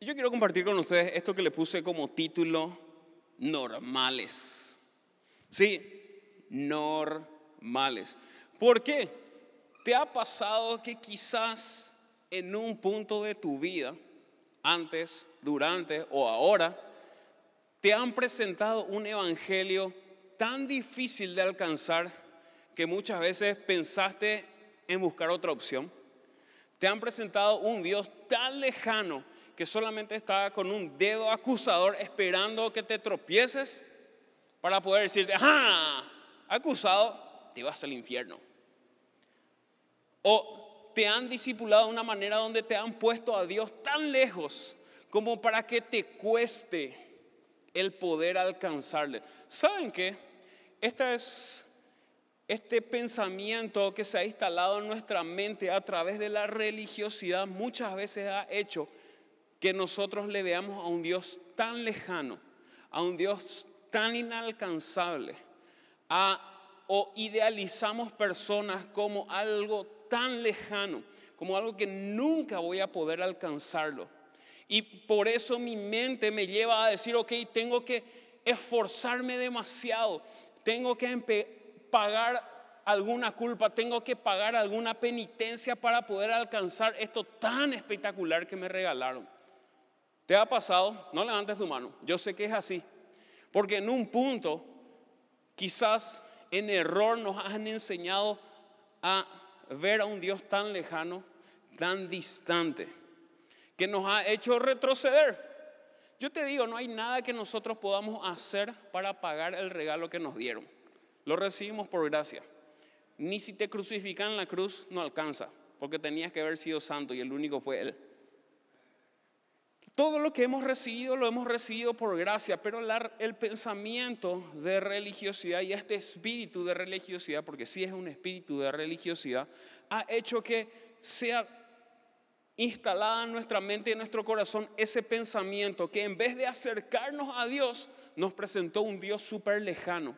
Yo quiero compartir con ustedes esto que le puse como título normales. Sí, normales. ¿Por qué? ¿Te ha pasado que quizás en un punto de tu vida, antes, durante o ahora, te han presentado un evangelio tan difícil de alcanzar que muchas veces pensaste en buscar otra opción? Te han presentado un Dios tan lejano que solamente está con un dedo acusador esperando que te tropieces para poder decirte, ¡ah! Acusado, te vas al infierno. O te han discipulado de una manera donde te han puesto a Dios tan lejos como para que te cueste el poder alcanzarle. ¿Saben qué? Esta es este pensamiento que se ha instalado en nuestra mente a través de la religiosidad muchas veces ha hecho que nosotros le veamos a un Dios tan lejano, a un Dios tan inalcanzable, o idealizamos personas como algo tan lejano, como algo que nunca voy a poder alcanzarlo. Y por eso mi mente me lleva a decir, ok, tengo que esforzarme demasiado, tengo que pagar alguna culpa, tengo que pagar alguna penitencia para poder alcanzar esto tan espectacular que me regalaron. ¿Te ha pasado? No levantes tu mano. Yo sé que es así. Porque en un punto, quizás en error nos han enseñado a ver a un Dios tan lejano, tan distante, que nos ha hecho retroceder. Yo te digo, no hay nada que nosotros podamos hacer para pagar el regalo que nos dieron. Lo recibimos por gracia. Ni si te crucifican en la cruz no alcanza, porque tenías que haber sido santo y el único fue Él. Todo lo que hemos recibido lo hemos recibido por gracia, pero el pensamiento de religiosidad y este espíritu de religiosidad, porque sí es un espíritu de religiosidad, ha hecho que sea instalada en nuestra mente y en nuestro corazón ese pensamiento que en vez de acercarnos a Dios, nos presentó un Dios súper lejano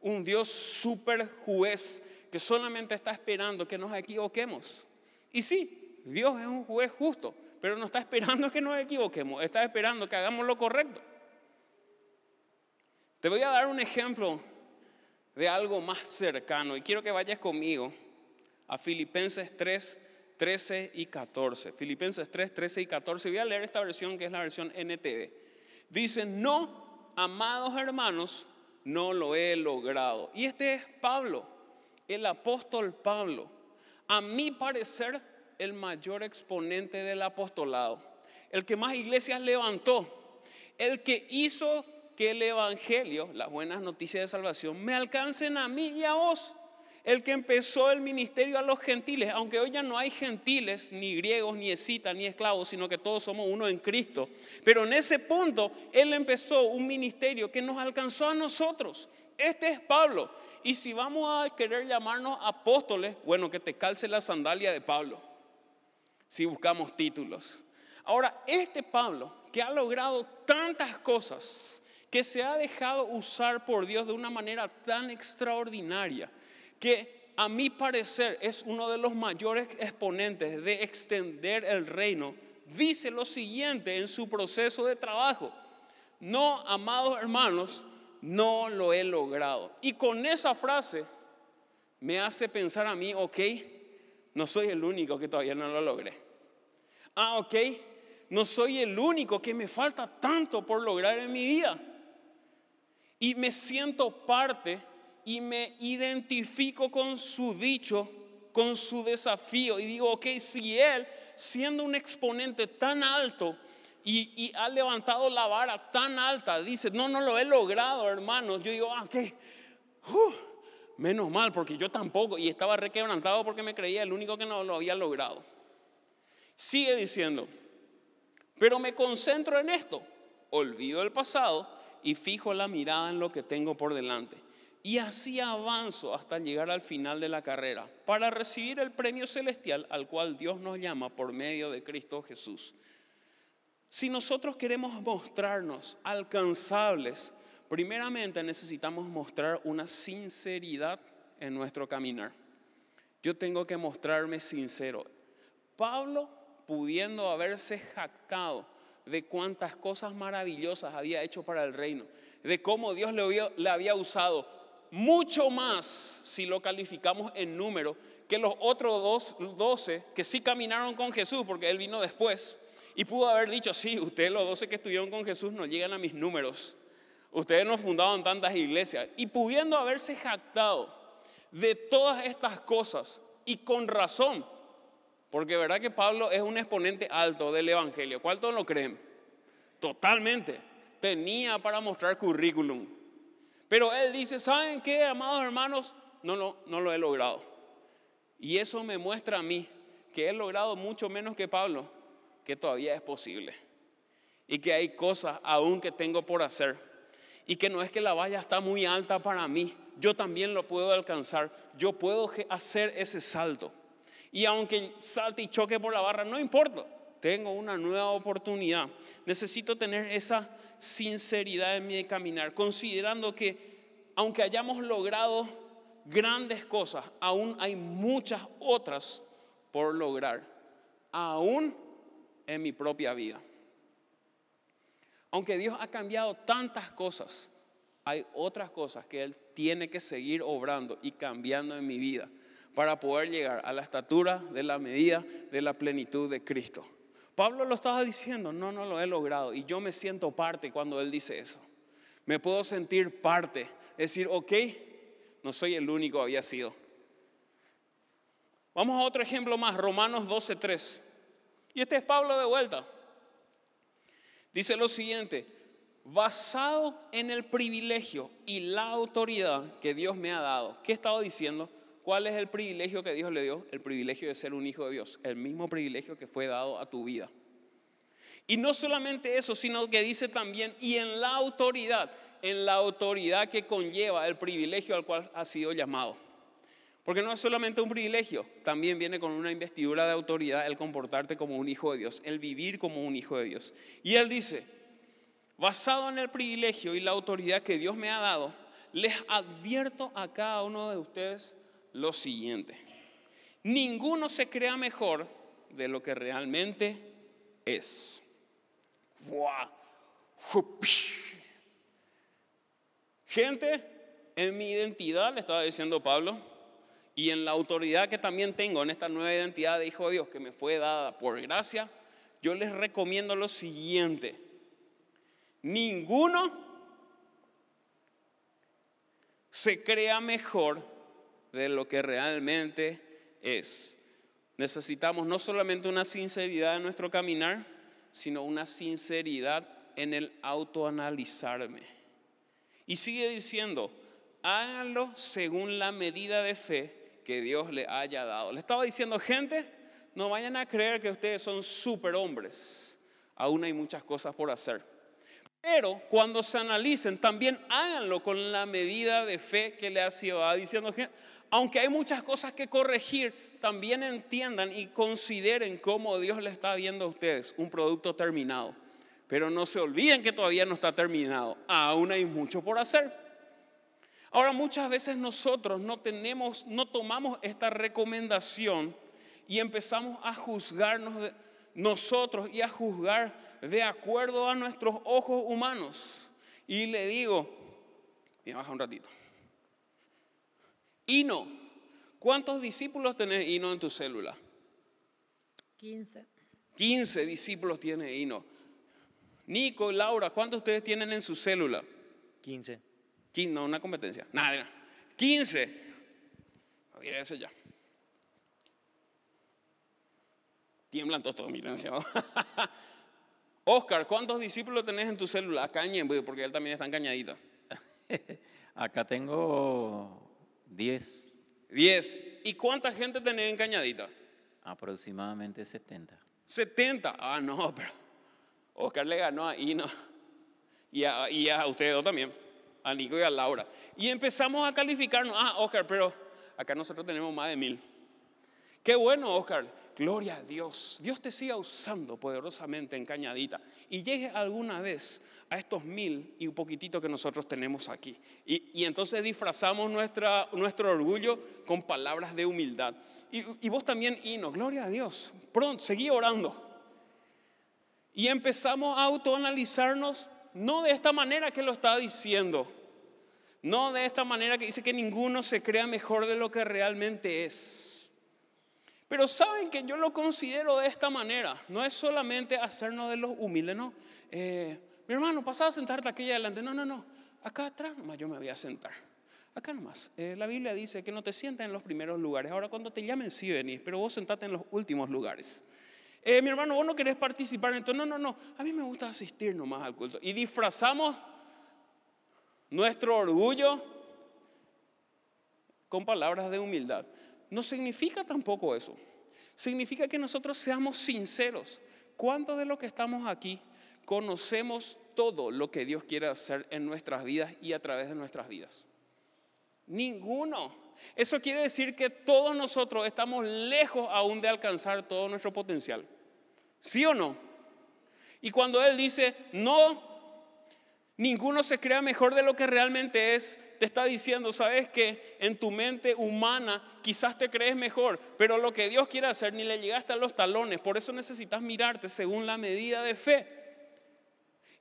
un Dios súper juez que solamente está esperando que nos equivoquemos. Y sí, Dios es un juez justo, pero no está esperando que nos equivoquemos, está esperando que hagamos lo correcto. Te voy a dar un ejemplo de algo más cercano y quiero que vayas conmigo a Filipenses 3, 13 y 14. Filipenses 3, 13 y 14. Voy a leer esta versión que es la versión NTV. Dice, no, amados hermanos, no lo he logrado. Y este es Pablo, el apóstol Pablo. A mi parecer, el mayor exponente del apostolado. El que más iglesias levantó. El que hizo que el Evangelio, las buenas noticias de salvación, me alcancen a mí y a vos el que empezó el ministerio a los gentiles, aunque hoy ya no hay gentiles, ni griegos, ni escitas, ni esclavos, sino que todos somos uno en Cristo. Pero en ese punto, Él empezó un ministerio que nos alcanzó a nosotros. Este es Pablo. Y si vamos a querer llamarnos apóstoles, bueno, que te calce la sandalia de Pablo, si buscamos títulos. Ahora, este Pablo, que ha logrado tantas cosas, que se ha dejado usar por Dios de una manera tan extraordinaria, que a mi parecer es uno de los mayores exponentes de extender el reino, dice lo siguiente en su proceso de trabajo. No, amados hermanos, no lo he logrado. Y con esa frase me hace pensar a mí, ok, no soy el único que todavía no lo logré. Ah, ok, no soy el único que me falta tanto por lograr en mi vida. Y me siento parte y me identifico con su dicho, con su desafío y digo, ok, si él, siendo un exponente tan alto y, ha levantado la vara tan alta, dice, no, no lo he logrado, hermanos, yo digo, ah, ok, uh, menos mal, porque yo tampoco, y estaba requebrantado porque me creía el único que no lo había logrado. Sigue diciendo, pero me concentro en esto, olvido el pasado y fijo la mirada en lo que tengo por delante y así avanzo hasta llegar al final de la carrera para recibir el premio celestial al cual Dios nos llama por medio de Cristo Jesús. Si nosotros queremos mostrarnos alcanzables, primeramente necesitamos mostrar una sinceridad en nuestro caminar. Yo tengo que mostrarme sincero. Pablo, pudiendo haberse jactado de cuántas cosas maravillosas había hecho para el reino, de cómo Dios le había, usado mucho más, si lo calificamos en número, que los otros dos, doce que sí caminaron con Jesús, porque Él vino después, y pudo haber dicho, sí, ustedes los doce que estuvieron con Jesús no llegan a mis números, ustedes no fundaron tantas iglesias, y pudiendo haberse jactado de todas estas cosas, y con razón, porque verdad que Pablo es un exponente alto del Evangelio, ¿cuántos lo creen? Totalmente, tenía para mostrar currículum, pero él dice, ¿saben qué, amados hermanos? No, no, no lo he logrado. Y eso me muestra a mí que he logrado mucho menos que Pablo, que todavía es posible. Y que hay cosas aún que tengo por hacer. Y que no es que la valla está muy alta para mí. Yo también lo puedo alcanzar. Yo puedo hacer ese salto. Y aunque salte y choque por la barra, no importa. Tengo una nueva oportunidad. Necesito tener esa sinceridad en mi caminar, considerando que aunque hayamos logrado grandes cosas, aún hay muchas otras por lograr, aún en mi propia vida. Aunque Dios ha cambiado tantas cosas, hay otras cosas que Él tiene que seguir obrando y cambiando en mi vida para poder llegar a la estatura de la medida de la plenitud de Cristo. Pablo lo estaba diciendo, no, no lo he logrado. Y yo me siento parte cuando él dice eso. Me puedo sentir parte. Decir, ok, no soy el único, había sido. Vamos a otro ejemplo más, Romanos 12.3. Y este es Pablo de vuelta. Dice lo siguiente, basado en el privilegio y la autoridad que Dios me ha dado. ¿Qué estaba diciendo? ¿Cuál es el privilegio que Dios le dio? El privilegio de ser un hijo de Dios, el mismo privilegio que fue dado a tu vida. Y no solamente eso, sino que dice también, y en la autoridad, en la autoridad que conlleva el privilegio al cual ha sido llamado. Porque no es solamente un privilegio, también viene con una investidura de autoridad el comportarte como un hijo de Dios, el vivir como un hijo de Dios. Y él dice, basado en el privilegio y la autoridad que Dios me ha dado, les advierto a cada uno de ustedes lo siguiente. Ninguno se crea mejor de lo que realmente es. Gente, en mi identidad, le estaba diciendo Pablo, y en la autoridad que también tengo en esta nueva identidad de Hijo de Dios que me fue dada por gracia, yo les recomiendo lo siguiente. Ninguno se crea mejor de lo que realmente es. Necesitamos no solamente una sinceridad en nuestro caminar, sino una sinceridad en el autoanalizarme. Y sigue diciendo, háganlo según la medida de fe que Dios le haya dado. Le estaba diciendo, gente, no vayan a creer que ustedes son superhombres. Aún hay muchas cosas por hacer. Pero cuando se analicen, también háganlo con la medida de fe que le ha sido dado. Diciendo, aunque hay muchas cosas que corregir, también entiendan y consideren cómo Dios le está viendo a ustedes un producto terminado. Pero no se olviden que todavía no está terminado, aún hay mucho por hacer. Ahora muchas veces nosotros no tenemos, no tomamos esta recomendación y empezamos a juzgarnos nosotros y a juzgar de acuerdo a nuestros ojos humanos. Y le digo, me baja un ratito. Hino. ¿Cuántos discípulos tenés Hino en tu célula? 15. 15 discípulos tiene Hino. Nico, Laura, ¿cuántos ustedes tienen en su célula? 15. No, una competencia. Nada, 15. Mira eso ya. Tiemblan todos, todos miren Oscar, ¿cuántos discípulos tenés en tu célula? Acá porque él también está encañadito. Acá tengo Diez. Diez. ¿Y cuánta gente tenés en Cañadita? Aproximadamente 70. 70. Ah, no, pero Oscar le ganó a Ino y a, y a ustedes dos también, a Nico y a Laura. Y empezamos a calificarnos. Ah, Oscar, pero acá nosotros tenemos más de mil. Qué bueno, Oscar. Gloria a Dios. Dios te siga usando poderosamente en Cañadita. Y llegue alguna vez a estos mil y un poquitito que nosotros tenemos aquí. Y, entonces disfrazamos nuestra, nuestro orgullo con palabras de humildad. Y, vos también, Hino, gloria a Dios. Pronto, seguí orando. Y empezamos a autoanalizarnos, no de esta manera que lo está diciendo, no de esta manera que dice que ninguno se crea mejor de lo que realmente es. Pero saben que yo lo considero de esta manera, no es solamente hacernos de los humildes, no. Eh, mi hermano, pasaba a sentarte aquí adelante, no, no, no, acá atrás nomás yo me voy a sentar. Acá nomás. Eh, la Biblia dice que no te sientas en los primeros lugares. Ahora cuando te llamen sí venís, pero vos sentate en los últimos lugares. Eh, mi hermano, vos no querés participar en esto. No, no, no. A mí me gusta asistir nomás al culto. Y disfrazamos nuestro orgullo con palabras de humildad. No significa tampoco eso. Significa que nosotros seamos sinceros. ¿Cuántos de los que estamos aquí conocemos todo lo que Dios quiere hacer en nuestras vidas y a través de nuestras vidas? Ninguno. Eso quiere decir que todos nosotros estamos lejos aún de alcanzar todo nuestro potencial. ¿Sí o no? Y cuando Él dice, no, ninguno se crea mejor de lo que realmente es, te está diciendo, sabes que en tu mente humana quizás te crees mejor, pero lo que Dios quiere hacer ni le llegaste a los talones, por eso necesitas mirarte según la medida de fe.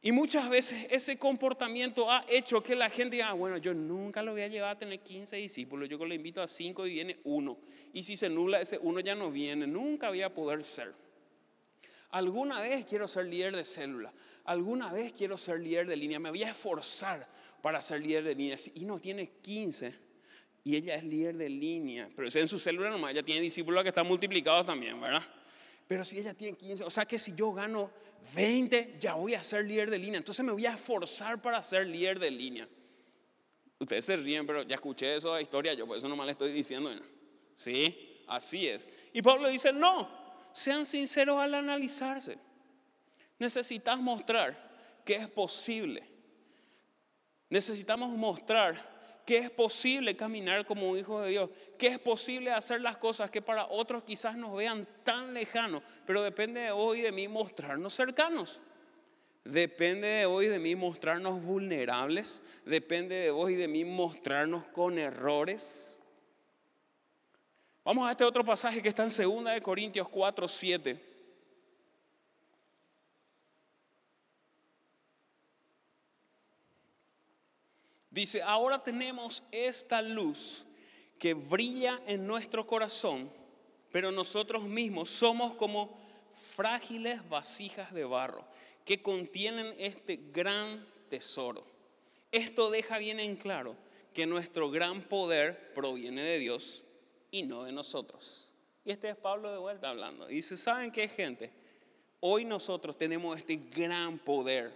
Y muchas veces ese comportamiento ha hecho que la gente diga, ah, bueno, yo nunca lo voy a llevar a tener 15 discípulos, yo le invito a 5 y viene uno. Y si se nula ese uno ya no viene, nunca voy a poder ser. Alguna vez quiero ser líder de célula, alguna vez quiero ser líder de línea, me voy a esforzar para ser líder de línea. Y no tiene 15 y ella es líder de línea, pero es en su célula nomás, ella tiene discípulos que están multiplicados también, ¿verdad? Pero si ella tiene 15, o sea que si yo gano 20, ya voy a ser líder de línea. Entonces me voy a esforzar para ser líder de línea. Ustedes se ríen, pero ya escuché esa historia, yo por eso nomás le estoy diciendo. Sí, así es. Y Pablo dice, no, sean sinceros al analizarse. Necesitas mostrar que es posible. Necesitamos mostrar que es posible caminar como hijo de Dios, que es posible hacer las cosas que para otros quizás nos vean tan lejanos, pero depende de hoy de mí mostrarnos cercanos. Depende de hoy de mí mostrarnos vulnerables, depende de hoy de mí mostrarnos con errores. Vamos a este otro pasaje que está en 2 Corintios 4, 7. Dice, ahora tenemos esta luz que brilla en nuestro corazón, pero nosotros mismos somos como frágiles vasijas de barro que contienen este gran tesoro. Esto deja bien en claro que nuestro gran poder proviene de Dios y no de nosotros. Y este es Pablo de vuelta hablando. Dice, ¿saben qué gente? Hoy nosotros tenemos este gran poder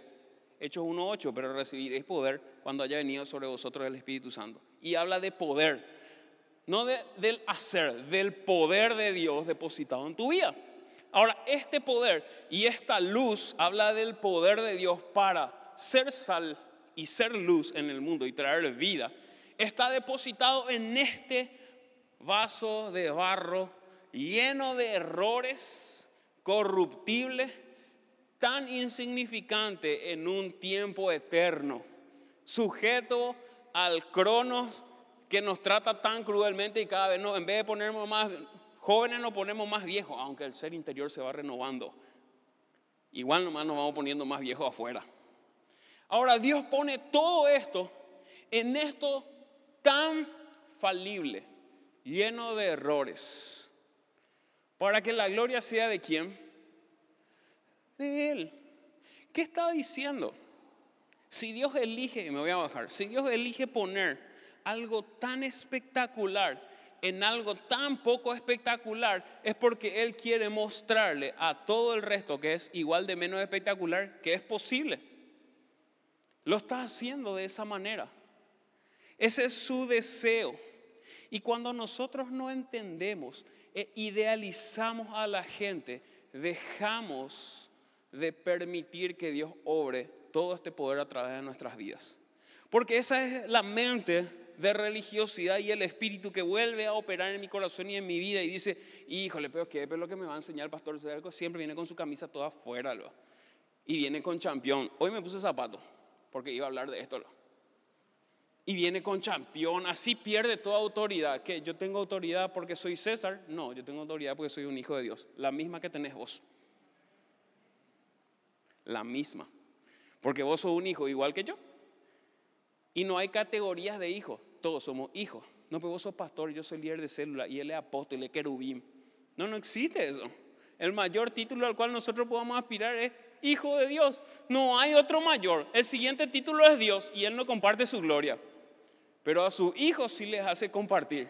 Hechos 1.8, pero recibiréis poder cuando haya venido sobre vosotros el Espíritu Santo. Y habla de poder, no del hacer, del poder de Dios depositado en tu vida. Ahora, este poder y esta luz habla del poder de Dios para ser sal y ser luz en el mundo y traer vida. Está depositado en este vaso de barro lleno de errores, corruptibles tan insignificante en un tiempo eterno, sujeto al cronos que nos trata tan cruelmente y cada vez no, en vez de ponernos más jóvenes nos ponemos más viejos, aunque el ser interior se va renovando. Igual nomás nos vamos poniendo más viejos afuera. Ahora Dios pone todo esto en esto tan falible, lleno de errores, para que la gloria sea de quién? de Él. ¿Qué está diciendo? Si Dios elige, y me voy a bajar, si Dios elige poner algo tan espectacular en algo tan poco espectacular, es porque Él quiere mostrarle a todo el resto que es igual de menos espectacular que es posible. Lo está haciendo de esa manera. Ese es su deseo. Y cuando nosotros no entendemos e idealizamos a la gente, dejamos de permitir que Dios obre todo este poder a través de nuestras vidas. Porque esa es la mente de religiosidad y el espíritu que vuelve a operar en mi corazón y en mi vida y dice, híjole, pero qué es lo que me va a enseñar el pastor siempre viene con su camisa toda afuera y viene con champión. Hoy me puse zapato porque iba a hablar de esto. Y viene con champión, así pierde toda autoridad. ¿Que yo tengo autoridad porque soy César? No, yo tengo autoridad porque soy un hijo de Dios, la misma que tenés vos. la misma. Porque vos sos un hijo igual que yo. Y no hay categorías de hijos, todos somos hijos. No, pero vos sos pastor, yo soy líder de célula y él es apóstol, es querubín. No, no existe eso. El mayor título al cual nosotros podamos aspirar es hijo de Dios. No hay otro mayor. El siguiente título es Dios y él no comparte su gloria. Pero a sus hijos sí les hace compartir.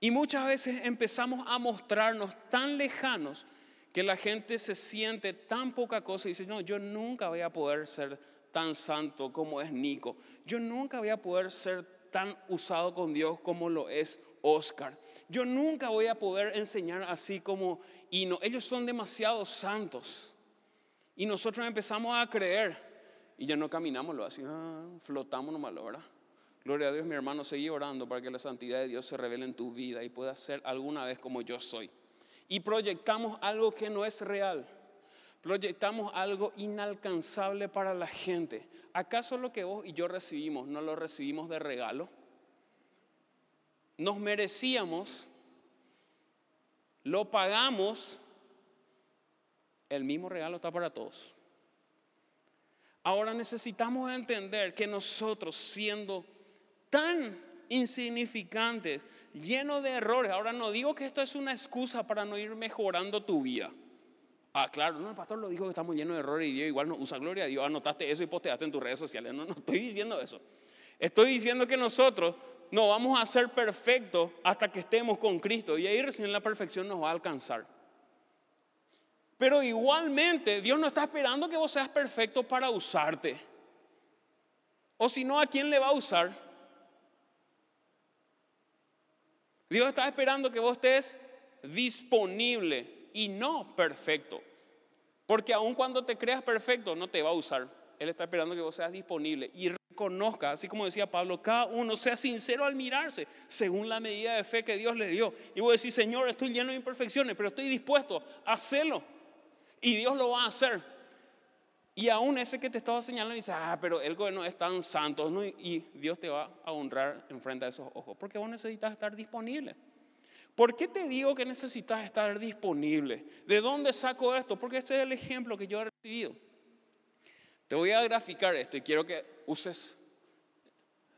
Y muchas veces empezamos a mostrarnos tan lejanos que la gente se siente tan poca cosa y dice, no, yo nunca voy a poder ser tan santo como es Nico. Yo nunca voy a poder ser tan usado con Dios como lo es Oscar. Yo nunca voy a poder enseñar así como y no, ellos son demasiado santos. Y nosotros empezamos a creer y ya no caminamos lo así, ah, flotamos nomás, ¿verdad? Gloria a Dios, mi hermano, seguí orando para que la santidad de Dios se revele en tu vida y pueda ser alguna vez como yo soy. Y proyectamos algo que no es real. Proyectamos algo inalcanzable para la gente. ¿Acaso lo que vos y yo recibimos no lo recibimos de regalo? Nos merecíamos, lo pagamos, el mismo regalo está para todos. Ahora necesitamos entender que nosotros siendo tan insignificantes, llenos de errores, ahora no digo que esto es una excusa para no ir mejorando tu vida. Ah, claro, no, el pastor lo dijo que estamos llenos de errores y Dios igual no usa gloria a Dios, anotaste eso y posteaste en tus redes sociales. No, no estoy diciendo eso. Estoy diciendo que nosotros no vamos a ser perfectos hasta que estemos con Cristo y ahí recién la perfección nos va a alcanzar. Pero igualmente Dios no está esperando que vos seas perfecto para usarte. O si no, ¿a quién le va a usar? Dios está esperando que vos estés disponible y no perfecto. Porque aun cuando te creas perfecto, no te va a usar. Él está esperando que vos seas disponible y reconozca, así como decía Pablo, cada uno sea sincero al mirarse, según la medida de fe que Dios le dio. Y vos decís, Señor, estoy lleno de imperfecciones, pero estoy dispuesto a hacerlo. Y Dios lo va a hacer. Y aún ese que te estaba señalando dice, ah, pero el no es tan santo, ¿no? y Dios te va a honrar en frente a esos ojos, porque vos necesitas estar disponible. ¿Por qué te digo que necesitas estar disponible? ¿De dónde saco esto? Porque este es el ejemplo que yo he recibido. Te voy a graficar esto y quiero que uses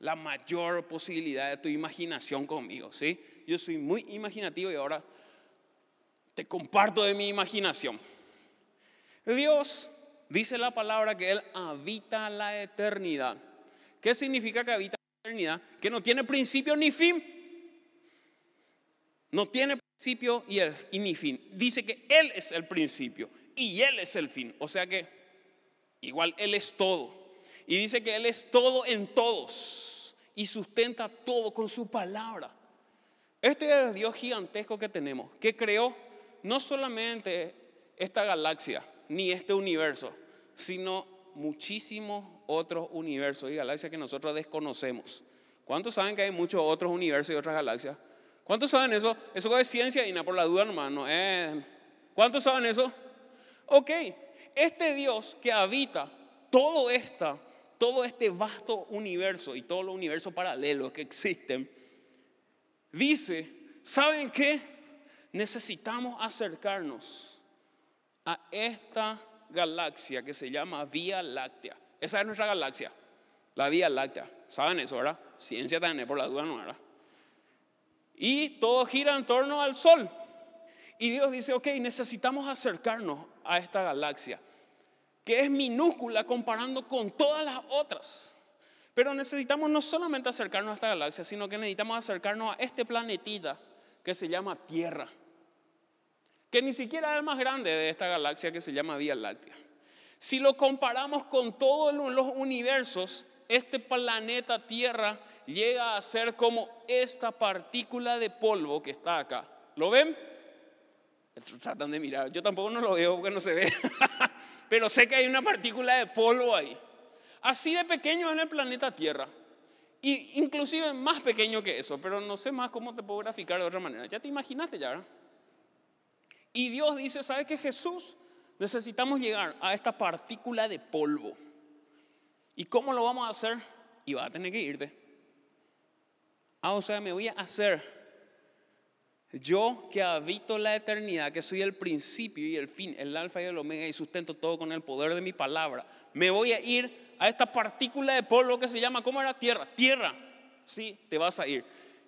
la mayor posibilidad de tu imaginación conmigo, ¿sí? Yo soy muy imaginativo y ahora te comparto de mi imaginación. Dios dice la palabra que Él habita la eternidad. ¿Qué significa que habita la eternidad? Que no tiene principio ni fin. No tiene principio y, ni fin. Dice que Él es el principio y Él es el fin. O sea que igual Él es todo. Y dice que Él es todo en todos y sustenta todo con su palabra. Este es el Dios gigantesco que tenemos, que creó no solamente esta galaxia ni este universo, sino muchísimos otros universos y galaxias que nosotros desconocemos. ¿Cuántos saben que hay muchos otros universos y otras galaxias? ¿Cuántos saben eso? Eso es ciencia y nada por la duda, hermano. Eh. ¿Cuántos saben eso? Ok, este Dios que habita todo, esta, todo este vasto universo y todos los universos paralelos que existen, dice, ¿saben qué? Necesitamos acercarnos a esta galaxia que se llama Vía Láctea. Esa es nuestra galaxia, la Vía Láctea. ¿Saben eso, verdad? Ciencia también, por la duda, no, ¿verdad? Y todo gira en torno al Sol. Y Dios dice, ok, necesitamos acercarnos a esta galaxia, que es minúscula comparando con todas las otras. Pero necesitamos no solamente acercarnos a esta galaxia, sino que necesitamos acercarnos a este planetita que se llama Tierra, que ni siquiera es el más grande de esta galaxia que se llama Vía Láctea. Si lo comparamos con todos los universos, este planeta Tierra llega a ser como esta partícula de polvo que está acá. ¿Lo ven? Tratan de mirar. Yo tampoco no lo veo porque no se ve. Pero sé que hay una partícula de polvo ahí. Así de pequeño en el planeta Tierra. Y inclusive más pequeño que eso. Pero no sé más cómo te puedo graficar de otra manera. Ya te imaginaste ya. Y Dios dice, ¿sabes qué Jesús? Necesitamos llegar a esta partícula de polvo. ¿Y cómo lo vamos a hacer? Y va a tener que irte. Ah, o sea, me voy a hacer Yo que habito la eternidad, que soy el principio y el fin, el alfa y el omega y sustento todo con el poder de mi palabra, me voy a ir a esta partícula de polvo que se llama, ¿cómo era? Tierra. Tierra. Sí, te vas a ir.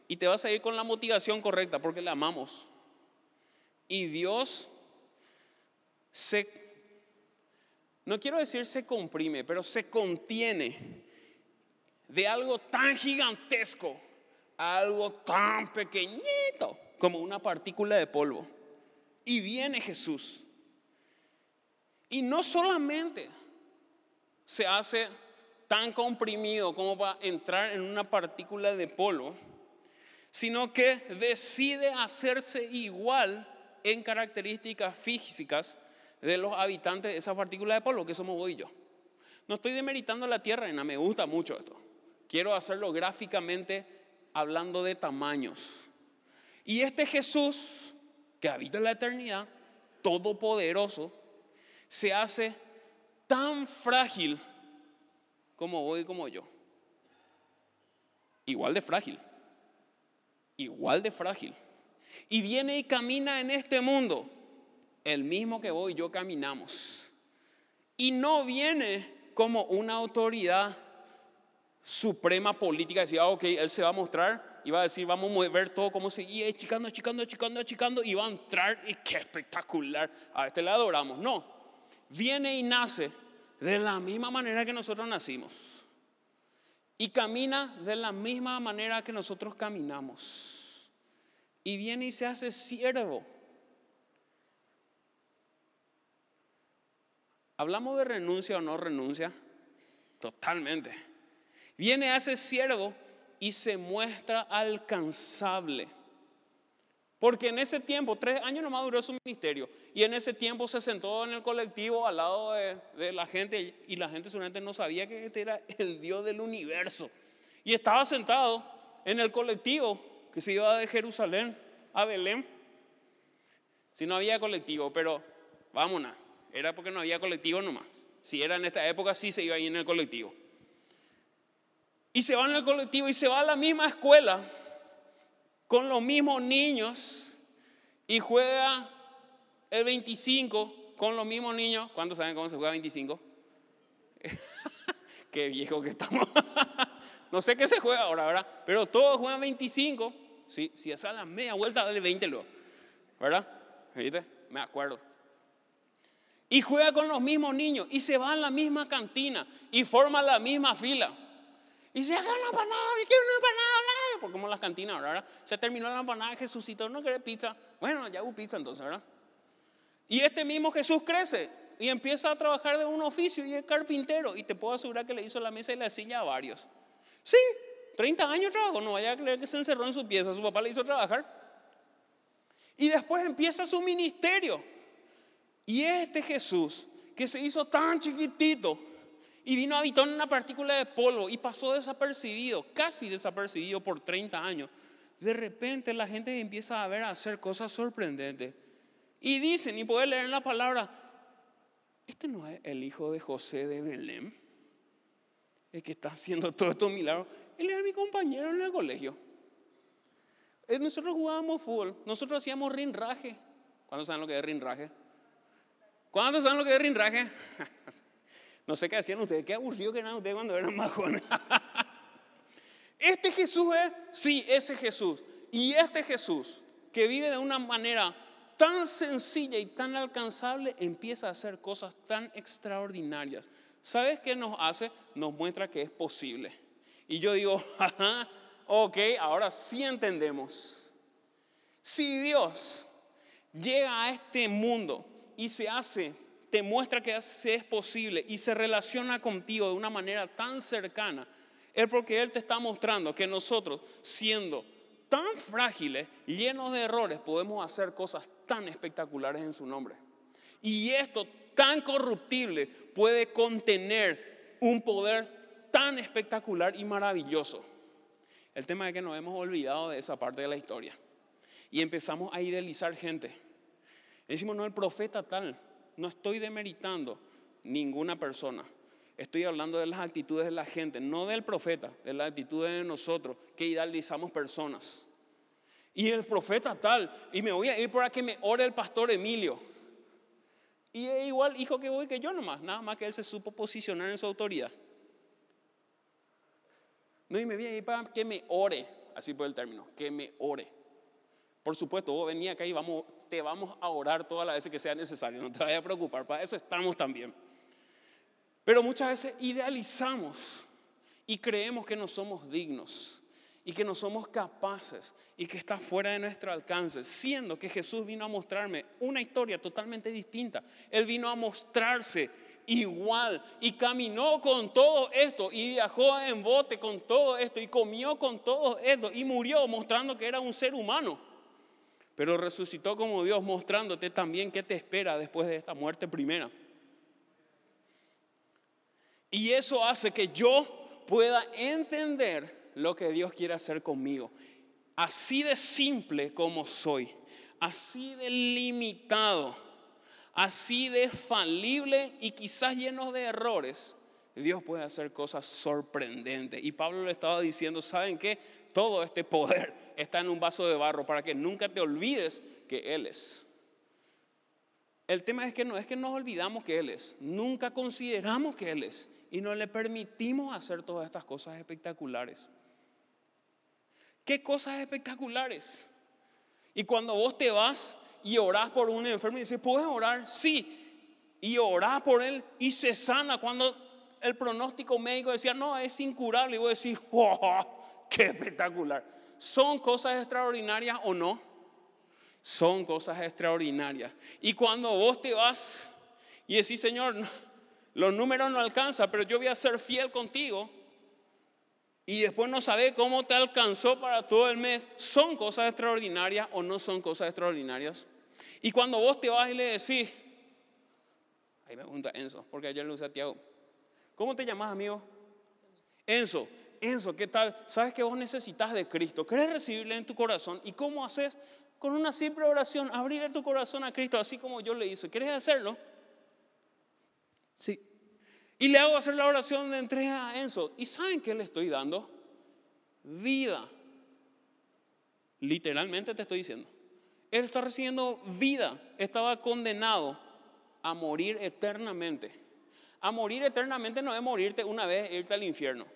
Y te vas a ir con la motivación correcta porque le amamos. Y Dios se, no quiero decir se comprime, pero se contiene de algo tan gigantesco a algo tan pequeñito como una partícula de polvo. Y viene Jesús. Y no solamente se hace tan comprimido como para entrar en una partícula de polvo, sino que decide hacerse igual en características físicas de los habitantes de esa partícula de polvo que somos vos y yo. No estoy demeritando la tierra, no me gusta mucho esto. Quiero hacerlo gráficamente hablando de tamaños. Y este Jesús, que habita en la eternidad, todopoderoso, se hace tan frágil como vos y como yo. Igual de frágil. Igual de frágil. Y viene y camina en este mundo, el mismo que vos y yo caminamos. Y no viene como una autoridad suprema política, decía, ah, ok, él se va a mostrar iba a decir, vamos a ver todo cómo seguía, achicando, achicando, achicando, achicando, y va a entrar, y qué espectacular, a este le adoramos. No, viene y nace de la misma manera que nosotros nacimos. Y camina de la misma manera que nosotros caminamos. Y viene y se hace siervo. ¿Hablamos de renuncia o no renuncia? Totalmente. Viene, hace siervo y se muestra alcanzable. Porque en ese tiempo, tres años nomás duró su ministerio, y en ese tiempo se sentó en el colectivo al lado de, la gente, y la gente seguramente no sabía que este era el Dios del universo. Y estaba sentado en el colectivo que se iba de Jerusalén a Belén. Si no había colectivo, pero vámonos, era porque no había colectivo nomás. Si era en esta época, sí se iba ahí en el colectivo. Y se va en el colectivo y se va a la misma escuela con los mismos niños y juega el 25 con los mismos niños. ¿Cuántos saben cómo se juega 25? qué viejo que estamos. no sé qué se juega ahora, ¿verdad? Pero todos juegan 25. Sí, si es a la media vuelta, dale 20 luego. ¿Verdad? ¿Viste? Me acuerdo. Y juega con los mismos niños y se va a la misma cantina y forma la misma fila. Y se haga una empanada, yo quiero una empanada, porque como las cantinas, ¿verdad? Se terminó la empanada, Jesucito no quiere pizza. Bueno, ya hubo pizza entonces, ¿verdad? Y este mismo Jesús crece y empieza a trabajar de un oficio y es carpintero. Y te puedo asegurar que le hizo la mesa y la silla a varios. Sí, 30 años trabajó, no vaya a creer que se encerró en su pieza, su papá le hizo trabajar. Y después empieza su ministerio. Y este Jesús, que se hizo tan chiquitito, y vino a habitar en una partícula de polvo y pasó desapercibido, casi desapercibido por 30 años. De repente la gente empieza a ver a hacer cosas sorprendentes. Y dicen, y puede leer en la palabra, este no es el hijo de José de Belén, el que está haciendo todo estos milagros. Él era mi compañero en el colegio. Eh, nosotros jugábamos fútbol, nosotros hacíamos rinraje. ¿Cuántos saben lo que es rinraje? ¿Cuántos saben lo que es rinraje? No sé qué hacían ustedes, qué aburrido que eran ustedes cuando eran más. Este Jesús es, sí, ese Jesús. Y este Jesús, que vive de una manera tan sencilla y tan alcanzable, empieza a hacer cosas tan extraordinarias. ¿Sabes qué nos hace? Nos muestra que es posible. Y yo digo, ajá, ok, ahora sí entendemos. Si Dios llega a este mundo y se hace te muestra que es posible y se relaciona contigo de una manera tan cercana, es porque Él te está mostrando que nosotros, siendo tan frágiles, llenos de errores, podemos hacer cosas tan espectaculares en su nombre. Y esto tan corruptible puede contener un poder tan espectacular y maravilloso. El tema es que nos hemos olvidado de esa parte de la historia. Y empezamos a idealizar gente. Decimos, no, el profeta tal, no estoy demeritando ninguna persona. Estoy hablando de las actitudes de la gente, no del profeta, de las actitudes de nosotros que idealizamos personas. Y el profeta tal, y me voy a ir para que me ore el pastor Emilio. Y es igual hijo que voy que yo nomás, nada más que él se supo posicionar en su autoridad. No, y me ir para que me ore, así por el término, que me ore. Por supuesto, vos venía acá y vamos, te vamos a orar todas las veces que sea necesario, no te vayas a preocupar, para eso estamos también. Pero muchas veces idealizamos y creemos que no somos dignos y que no somos capaces y que está fuera de nuestro alcance, siendo que Jesús vino a mostrarme una historia totalmente distinta. Él vino a mostrarse igual y caminó con todo esto y viajó en bote con todo esto y comió con todo esto y murió mostrando que era un ser humano. Pero resucitó como Dios mostrándote también qué te espera después de esta muerte primera. Y eso hace que yo pueda entender lo que Dios quiere hacer conmigo. Así de simple como soy, así de limitado, así de falible y quizás lleno de errores, Dios puede hacer cosas sorprendentes. Y Pablo le estaba diciendo, ¿saben qué? Todo este poder está en un vaso de barro para que nunca te olvides que Él es. El tema es que no es que nos olvidamos que Él es, nunca consideramos que Él es y no le permitimos hacer todas estas cosas espectaculares. ¿Qué cosas espectaculares? Y cuando vos te vas y orás por un enfermo y dices, ¿puedes orar? Sí. Y orás por él y se sana cuando el pronóstico médico decía, no, es incurable. Y vos decís, ¡wow! ¡Qué espectacular! ¿Son cosas extraordinarias o no? Son cosas extraordinarias. Y cuando vos te vas y decís, Señor, los números no alcanzan, pero yo voy a ser fiel contigo. Y después no sabes cómo te alcanzó para todo el mes. ¿Son cosas extraordinarias o no son cosas extraordinarias? Y cuando vos te vas y le decís, ahí me pregunta Enzo, porque ayer le usé a Tiago, ¿cómo te llamas amigo? Enzo, Enzo, ¿qué tal? Sabes que vos necesitas de Cristo, querés recibirle en tu corazón. ¿Y cómo haces? Con una simple oración, abrirle tu corazón a Cristo, así como yo le hice. ¿Querés hacerlo? Sí. Y le hago hacer la oración de entrega a Enzo. ¿Y saben qué le estoy dando? Vida. Literalmente te estoy diciendo. Él está recibiendo vida. Estaba condenado a morir eternamente. A morir eternamente no es morirte una vez e irte al infierno.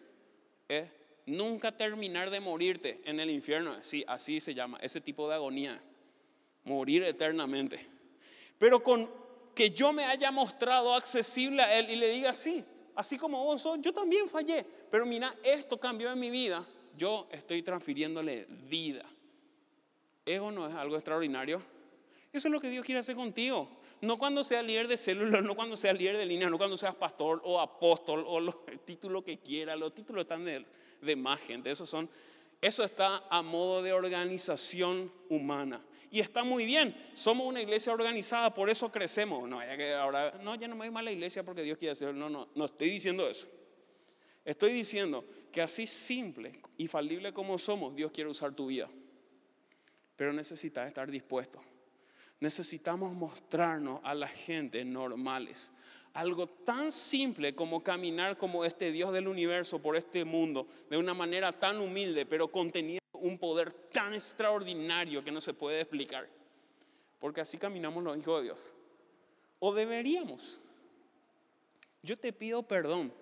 Es nunca terminar de morirte en el infierno. Sí, así se llama, ese tipo de agonía. Morir eternamente. Pero con que yo me haya mostrado accesible a Él y le diga, sí, así como vos sos, yo también fallé, pero mira, esto cambió en mi vida, yo estoy transfiriéndole vida. ¿Ego no es algo extraordinario? Eso es lo que Dios quiere hacer contigo. No cuando seas líder de células, no cuando seas líder de línea, no cuando seas pastor o apóstol o el título que quieras. Los títulos están de, de más. Eso, son, eso está a modo de organización humana. Y está muy bien, somos una iglesia organizada, por eso crecemos. No, ya que ahora, no, ya no me voy más a la iglesia porque Dios quiere hacerlo. No, no, no estoy diciendo eso. Estoy diciendo que así simple y falible como somos, Dios quiere usar tu vida. Pero necesitas estar dispuesto. Necesitamos mostrarnos a la gente normales. Algo tan simple como caminar como este Dios del universo por este mundo, de una manera tan humilde, pero contenido un poder tan extraordinario que no se puede explicar. Porque así caminamos los hijos de Dios. O deberíamos. Yo te pido perdón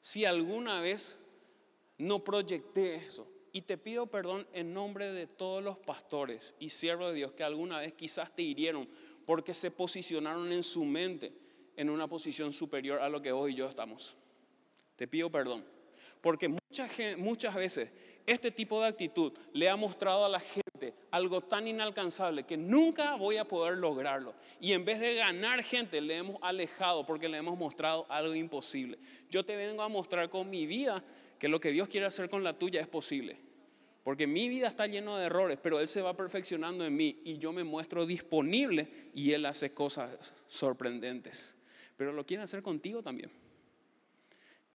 si alguna vez no proyecté eso. Y te pido perdón en nombre de todos los pastores y siervos de Dios que alguna vez quizás te hirieron porque se posicionaron en su mente en una posición superior a lo que hoy y yo estamos. Te pido perdón. Porque muchas, muchas veces este tipo de actitud le ha mostrado a la gente algo tan inalcanzable que nunca voy a poder lograrlo. Y en vez de ganar gente, le hemos alejado porque le hemos mostrado algo imposible. Yo te vengo a mostrar con mi vida que lo que Dios quiere hacer con la tuya es posible. Porque mi vida está lleno de errores, pero Él se va perfeccionando en mí y yo me muestro disponible y Él hace cosas sorprendentes. Pero lo quiere hacer contigo también.